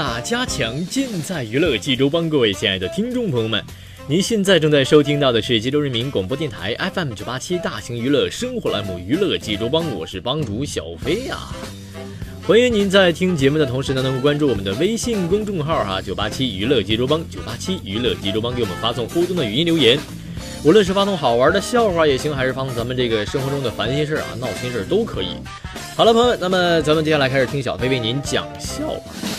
哪家强？尽在娱乐济州帮。各位亲爱的听众朋友们，您现在正在收听到的是济州人民广播电台 FM 九八七大型娱乐生活栏目《娱乐济州帮》，我是帮主小飞呀。欢迎您在听节目的同时呢，能够关注我们的微信公众号哈，九八七娱乐济州帮，九八七娱乐济州帮，给我们发送互动的语音留言。无论是发送好玩的笑话也行，还是发送咱们这个生活中的烦心事啊、闹心事都可以。好了，朋友们，那么咱们接下来开始听小飞为您讲笑话。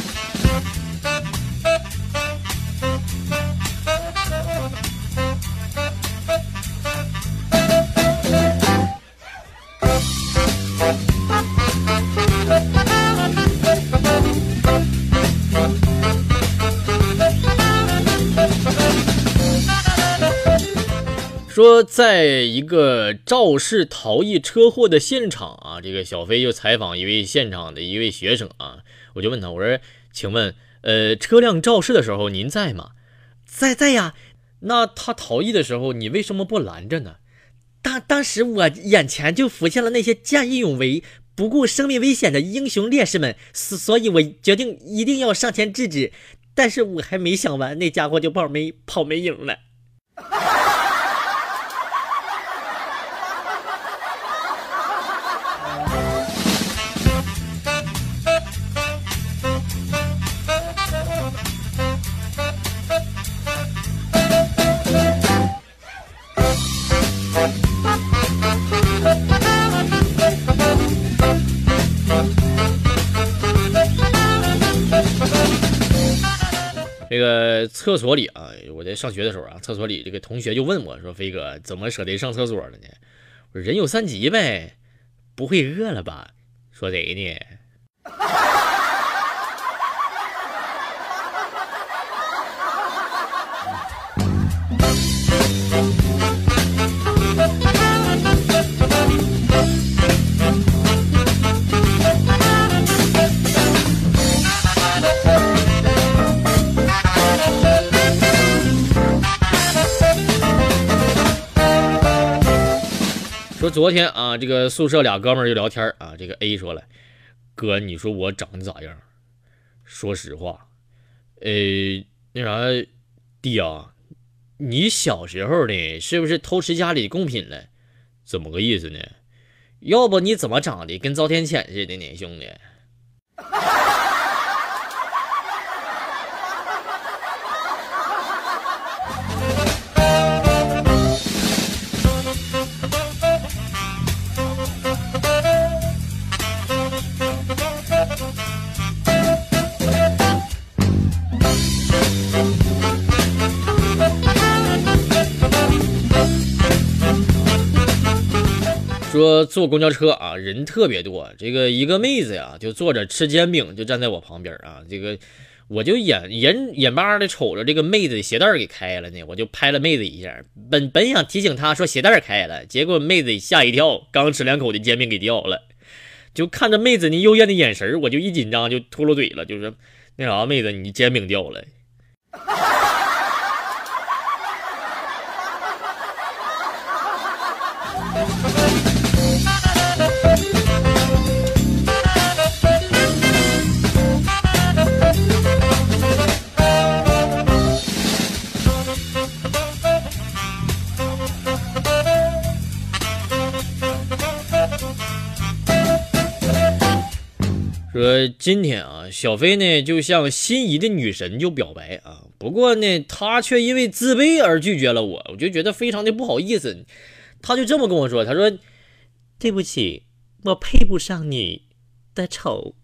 说，在一个肇事逃逸车祸的现场啊，这个小飞就采访一位现场的一位学生啊，我就问他，我说，请问，呃，车辆肇事的时候您在吗？在在呀，那他逃逸的时候，你为什么不拦着呢？当当时我眼前就浮现了那些见义勇为、不顾生命危险的英雄烈士们，所所以，我决定一定要上前制止。但是我还没想完，那家伙就跑没跑没影了。厕所里啊，我在上学的时候啊，厕所里这个同学就问我说：“飞哥，怎么舍得上厕所了呢？”我说：“人有三急呗，不会饿了吧？”说谁呢？昨天啊，这个宿舍俩哥们儿就聊天啊，这个 A 说了：“哥，你说我长得咋样？说实话，呃，那啥，弟啊，你小时候呢，是不是偷吃家里贡品了？怎么个意思呢？要不你怎么长得跟遭天谴似的呢，兄弟？”坐公交车啊，人特别多。这个一个妹子呀，就坐着吃煎饼，就站在我旁边啊。这个我就眼眼眼巴的瞅着这个妹子鞋带给开了呢，我就拍了妹子一下。本本想提醒她说鞋带开了，结果妹子吓一跳，刚吃两口的煎饼给掉了。就看着妹子那幽怨的眼神，我就一紧张就秃噜嘴了，就是那啥，妹子，你煎饼掉了。说今天啊，小飞呢就向心仪的女神就表白啊，不过呢，他却因为自卑而拒绝了我，我就觉得非常的不好意思。他就这么跟我说，他说：“对不起，我配不上你的丑。”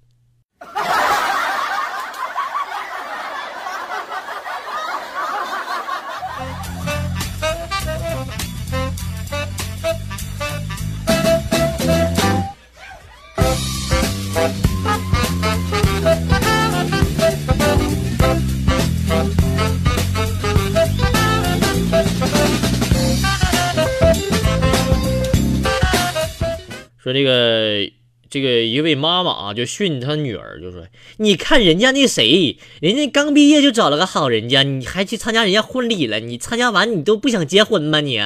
说这个这个一位妈妈啊，就训她女儿，就说：“你看人家那谁，人家刚毕业就找了个好人家，你还去参加人家婚礼了？你参加完你都不想结婚吗？你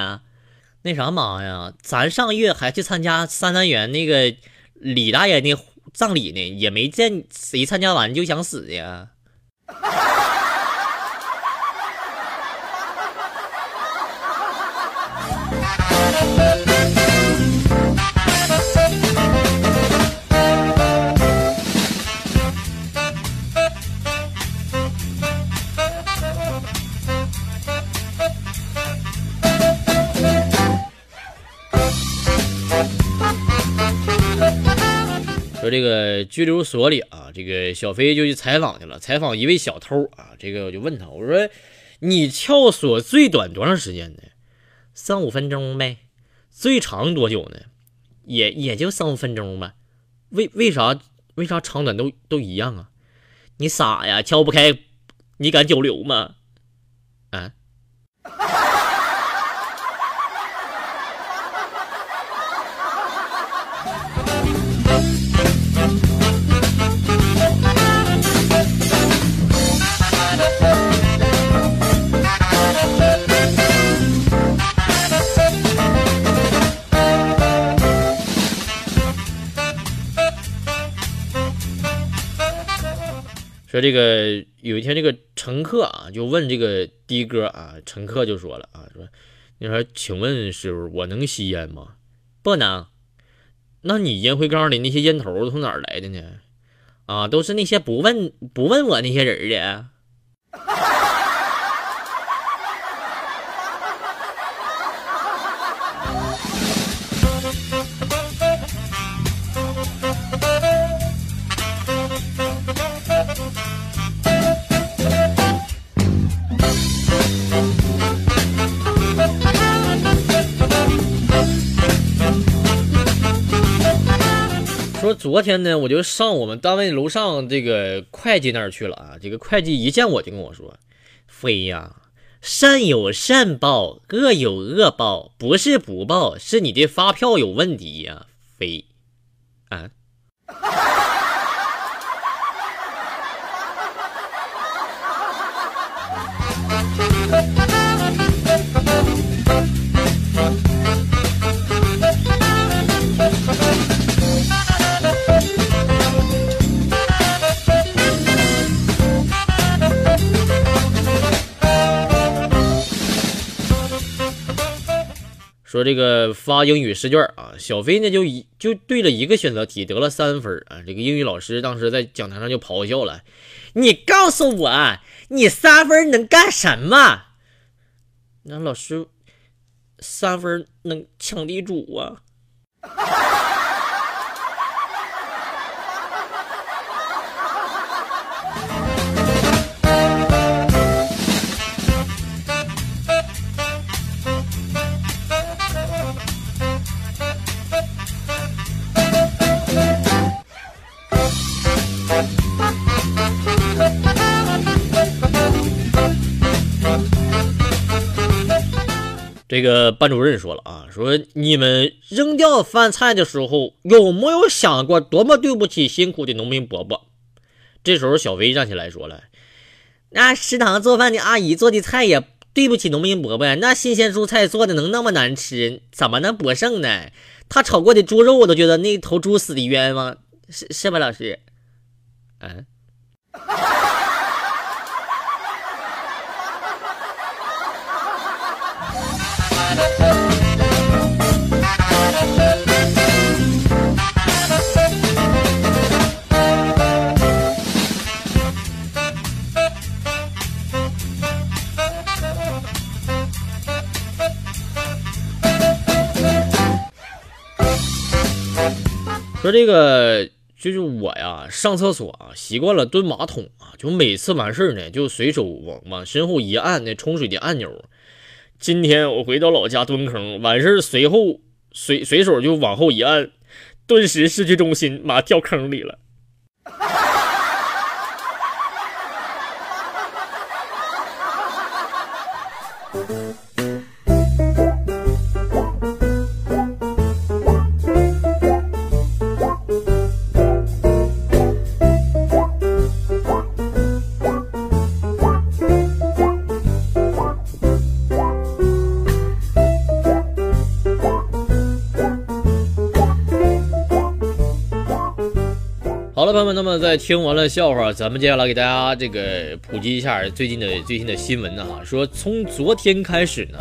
那啥妈呀，咱上月还去参加三单元那个李大爷那葬礼呢，也没见谁参加完就想死呀。”这个拘留所里啊，这个小飞就去采访去了，采访一位小偷啊。这个我就问他，我说你撬锁最短多长时间呢？三五分钟呗。最长多久呢？也也就三五分钟吧。为为啥为啥长短都都一样啊？你傻呀，撬不开，你敢久留吗？啊？说这个有一天，这个乘客啊就问这个的哥啊，乘客就说了啊，说你说，请问师傅，我能吸烟吗？不能。那你烟灰缸里那些烟头从哪儿来的呢？啊，都是那些不问不问我那些人的。昨天呢，我就上我们单位楼上这个会计那儿去了啊。这个会计一见我就跟我说：“飞呀，善有善报，恶有恶报，不是不报，是你的发票有问题呀，飞啊。”这个发英语试卷啊，小飞呢就一就对了一个选择题，得了三分啊。这个英语老师当时在讲台上就咆哮了：“你告诉我，你三分能干什么？”那老师，三分能抢地主啊。这个班主任说了啊，说你们扔掉饭菜的时候，有没有想过多么对不起辛苦的农民伯伯？这时候，小薇站起来说了：“那食堂做饭的阿姨做的菜也对不起农民伯伯呀，那新鲜蔬菜做的能那么难吃，怎么能博胜呢？他炒过的猪肉，我都觉得那头猪死的冤枉，是是吧，老师？嗯。”说这个就是我呀上厕所啊习惯了蹲马桶啊就每次完事儿呢就随手往往身后一按那冲水的按钮今天我回到老家蹲坑，完事随后随随手就往后一按，顿时失去重心，妈掉坑里了。好了，朋友们，那么在听完了笑话，咱们接下来给大家这个普及一下最近的最新的新闻呢。哈，说从昨天开始呢，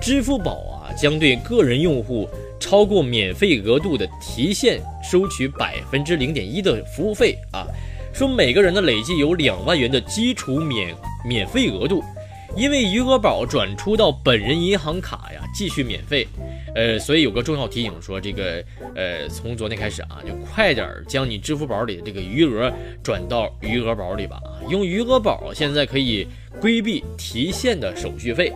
支付宝啊将对个人用户超过免费额度的提现收取百分之零点一的服务费啊。说每个人的累计有两万元的基础免免费额度，因为余额宝转出到本人银行卡呀，继续免费。呃，所以有个重要提醒，说这个，呃，从昨天开始啊，就快点将你支付宝里的这个余额转到余额宝里吧。用余额宝现在可以规避提现的手续费。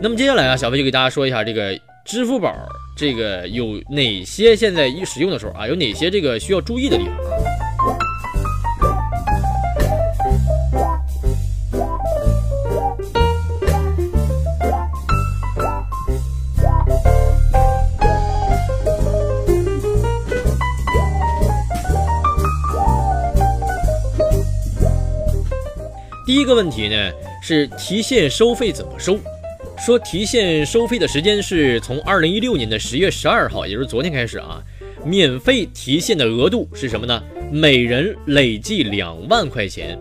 那么接下来啊，小飞就给大家说一下这个支付宝这个有哪些现在一使用的时候啊，有哪些这个需要注意的地方一个问题呢是提现收费怎么收？说提现收费的时间是从二零一六年的十月十二号，也就是昨天开始啊。免费提现的额度是什么呢？每人累计两万块钱。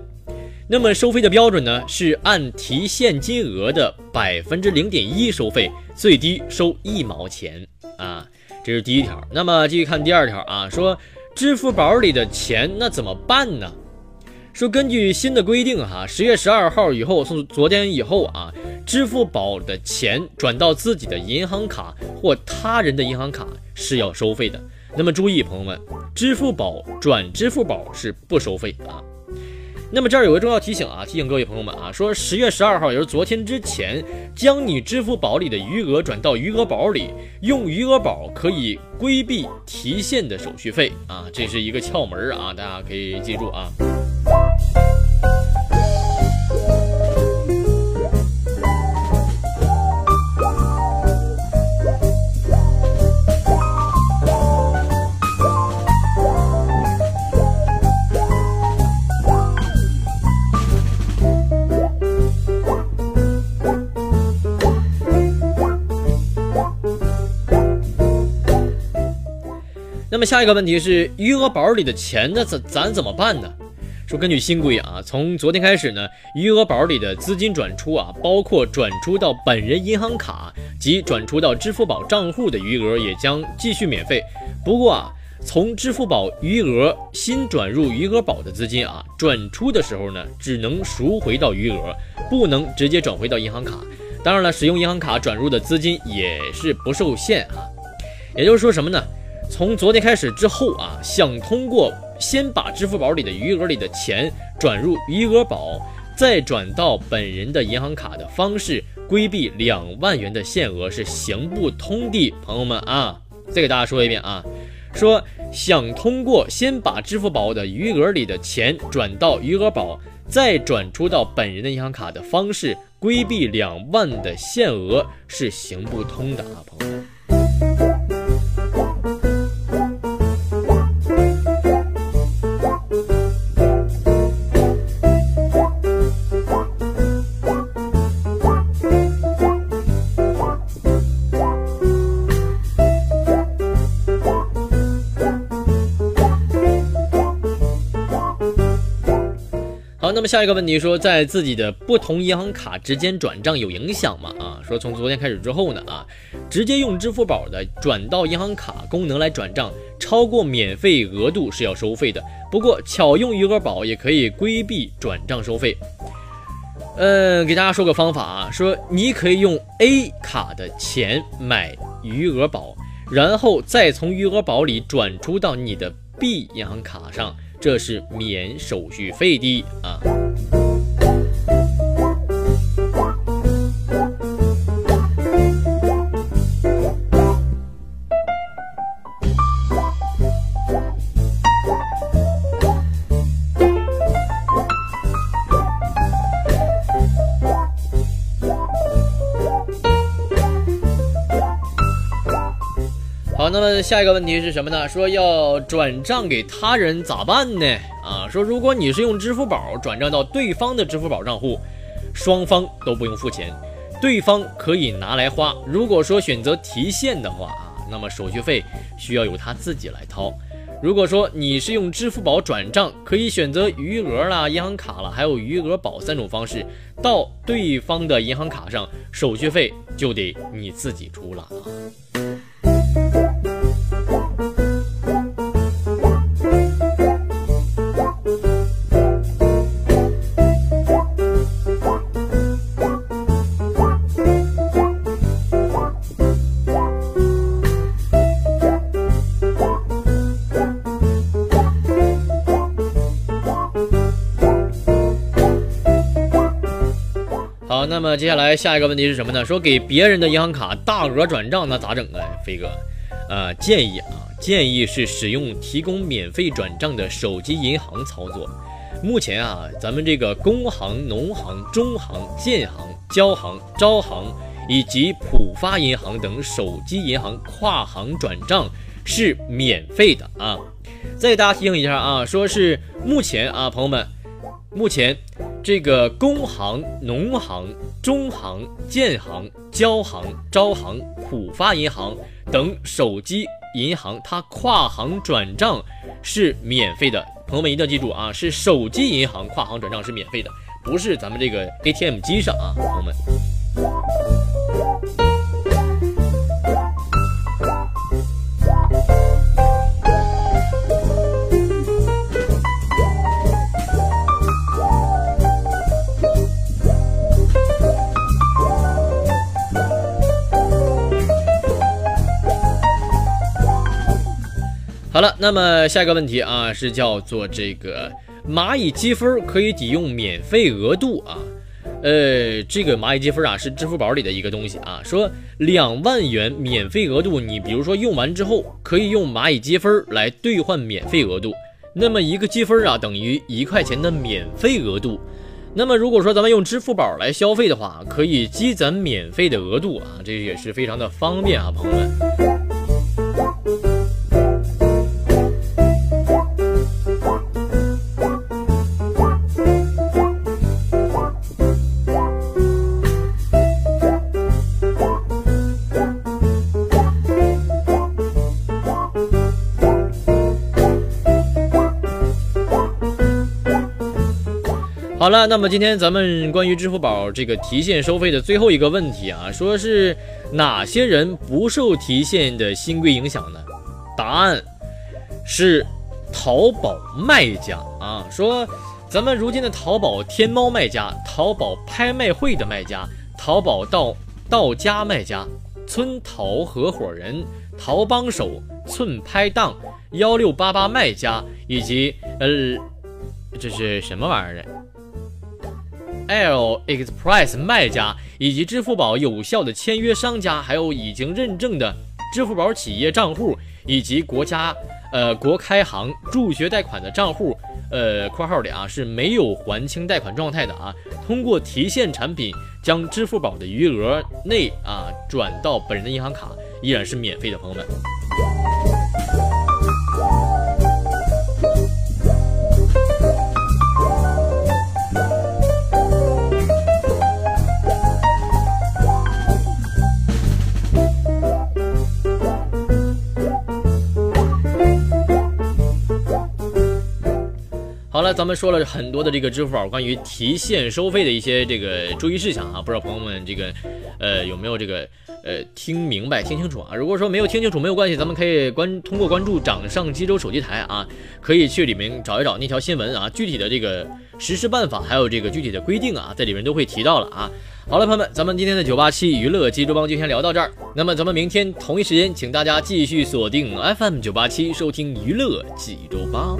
那么收费的标准呢是按提现金额的百分之零点一收费，最低收一毛钱啊。这是第一条。那么继续看第二条啊，说支付宝里的钱那怎么办呢？说根据新的规定，哈，十月十二号以后，从昨天以后啊，支付宝的钱转到自己的银行卡或他人的银行卡是要收费的。那么注意，朋友们，支付宝转支付宝是不收费啊。那么这儿有个重要提醒啊，提醒各位朋友们啊，说十月十二号也就是昨天之前，将你支付宝里的余额转到余额宝里，用余额宝可以规避提现的手续费啊，这是一个窍门啊，大家可以记住啊。那么下一个问题是余额宝里的钱，那咱咱怎么办呢？说根据新规啊，从昨天开始呢，余额宝里的资金转出啊，包括转出到本人银行卡及转出到支付宝账户的余额也将继续免费。不过啊，从支付宝余额新转入余额宝的资金啊，转出的时候呢，只能赎回到余额，不能直接转回到银行卡。当然了，使用银行卡转入的资金也是不受限啊。也就是说什么呢？从昨天开始之后啊，想通过先把支付宝里的余额里的钱转入余额宝，再转到本人的银行卡的方式，规避两万元的限额是行不通的。朋友们啊，再给大家说一遍啊，说想通过先把支付宝的余额里的钱转到余额宝，再转出到本人的银行卡的方式，规避两万的限额是行不通的啊，朋友们。好那么下一个问题说，在自己的不同银行卡之间转账有影响吗？啊，说从昨天开始之后呢，啊，直接用支付宝的转到银行卡功能来转账，超过免费额度是要收费的。不过巧用余额宝也可以规避转账收费。嗯，给大家说个方法啊，说你可以用 A 卡的钱买余额宝，然后再从余额宝里转出到你的 B 银行卡上，这是免手续费的啊。那么下一个问题是什么呢？说要转账给他人咋办呢？啊，说如果你是用支付宝转账到对方的支付宝账户，双方都不用付钱，对方可以拿来花。如果说选择提现的话啊，那么手续费需要由他自己来掏。如果说你是用支付宝转账，可以选择余额啦、银行卡啦，还有余额宝三种方式到对方的银行卡上，手续费就得你自己出了啊。那么接下来下一个问题是什么呢？说给别人的银行卡大额转账，那咋整啊？飞哥，呃，建议啊，建议是使用提供免费转账的手机银行操作。目前啊，咱们这个工行、农行、中行、建行、交行、招行以及浦发银行等手机银行跨行转账是免费的啊。再给大家提醒一下啊，说是目前啊，朋友们，目前。这个工行、农行、中行、建行、交行、招行、浦发银行等手机银行，它跨行转账是免费的。朋友们一定要记住啊，是手机银行跨行转账是免费的，不是咱们这个 ATM 机上啊，朋友们。好了，那么下一个问题啊，是叫做这个蚂蚁积分可以抵用免费额度啊？呃，这个蚂蚁积分啊是支付宝里的一个东西啊，说两万元免费额度，你比如说用完之后可以用蚂蚁积分来兑换免费额度，那么一个积分啊等于一块钱的免费额度。那么如果说咱们用支付宝来消费的话，可以积攒免费的额度啊，这也是非常的方便啊，朋友们。好了，那么今天咱们关于支付宝这个提现收费的最后一个问题啊，说是哪些人不受提现的新规影响呢？答案是淘宝卖家啊。说咱们如今的淘宝天猫卖家、淘宝拍卖会的卖家、淘宝到到家卖家、村淘合伙人、淘帮手、寸拍档、幺六八八卖家以及呃，这是什么玩意儿的？L Express 卖家以及支付宝有效的签约商家，还有已经认证的支付宝企业账户，以及国家呃国开行助学贷款的账户，呃括号里啊是没有还清贷款状态的啊，通过提现产品将支付宝的余额内啊转到本人的银行卡，依然是免费的，朋友们。好了，咱们说了很多的这个支付宝关于提现收费的一些这个注意事项啊，不知道朋友们这个呃有没有这个呃听明白、听清楚啊？如果说没有听清楚，没有关系，咱们可以关通过关注掌上济州手机台啊，可以去里面找一找那条新闻啊，具体的这个实施办法还有这个具体的规定啊，在里面都会提到了啊。好了，朋友们，咱们今天的九八七娱乐济州帮就先聊到这儿。那么咱们明天同一时间，请大家继续锁定 FM 九八七，收听娱乐济州帮。